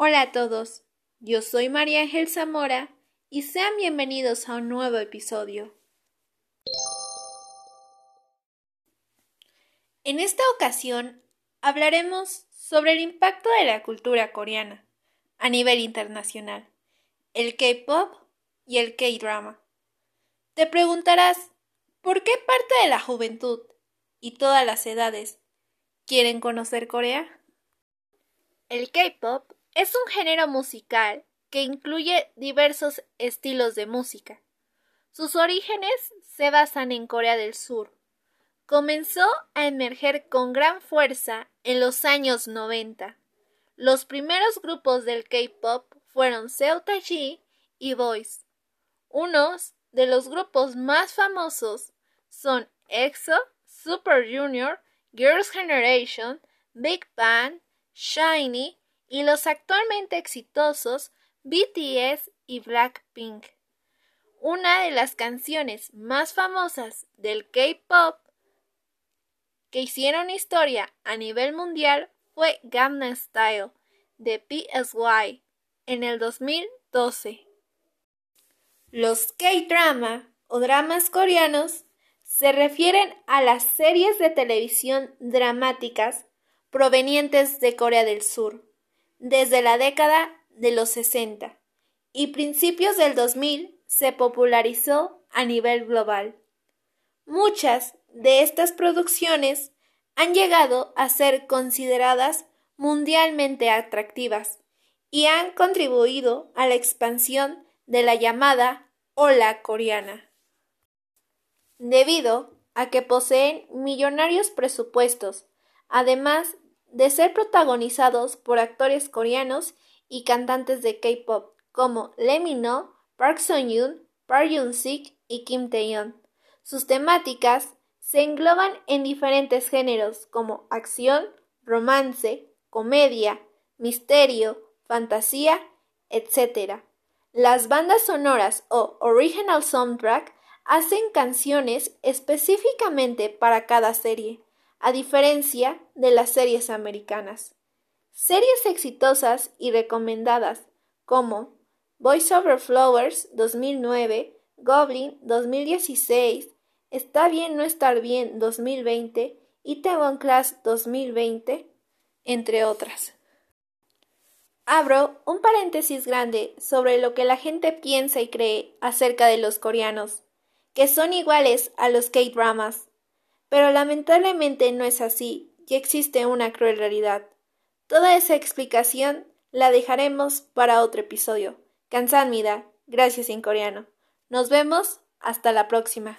Hola a todos, yo soy María Ángel Zamora y sean bienvenidos a un nuevo episodio. En esta ocasión hablaremos sobre el impacto de la cultura coreana a nivel internacional, el K-pop y el K-drama. Te preguntarás, ¿por qué parte de la juventud y todas las edades quieren conocer Corea? El K-pop es un género musical que incluye diversos estilos de música. Sus orígenes se basan en Corea del Sur. Comenzó a emerger con gran fuerza en los años 90. Los primeros grupos del K-pop fueron G y Boys. Unos de los grupos más famosos son EXO, Super Junior, Girls' Generation, Big Bang, Shiny y los actualmente exitosos BTS y Blackpink. Una de las canciones más famosas del K-pop que hicieron historia a nivel mundial fue Gangnam Style de PSY en el 2012. Los K-drama o dramas coreanos se refieren a las series de televisión dramáticas provenientes de Corea del Sur desde la década de los 60 y principios del 2000 se popularizó a nivel global. Muchas de estas producciones han llegado a ser consideradas mundialmente atractivas y han contribuido a la expansión de la llamada ola coreana. Debido a que poseen millonarios presupuestos, además de ser protagonizados por actores coreanos y cantantes de K-pop como Lee Min-ho, Park Sung-yoon, Park Yoon-sik y Kim Tae-yeon. Sus temáticas se engloban en diferentes géneros como acción, romance, comedia, misterio, fantasía, etc. Las bandas sonoras o original soundtrack hacen canciones específicamente para cada serie a diferencia de las series americanas. Series exitosas y recomendadas como Voice Over Flowers 2009, Goblin 2016, Está bien no estar bien 2020 y Taiwan Class 2020, entre otras. Abro un paréntesis grande sobre lo que la gente piensa y cree acerca de los coreanos, que son iguales a los K-dramas pero lamentablemente no es así y existe una cruel realidad. Toda esa explicación la dejaremos para otro episodio. Kansanmida, gracias en coreano. Nos vemos hasta la próxima.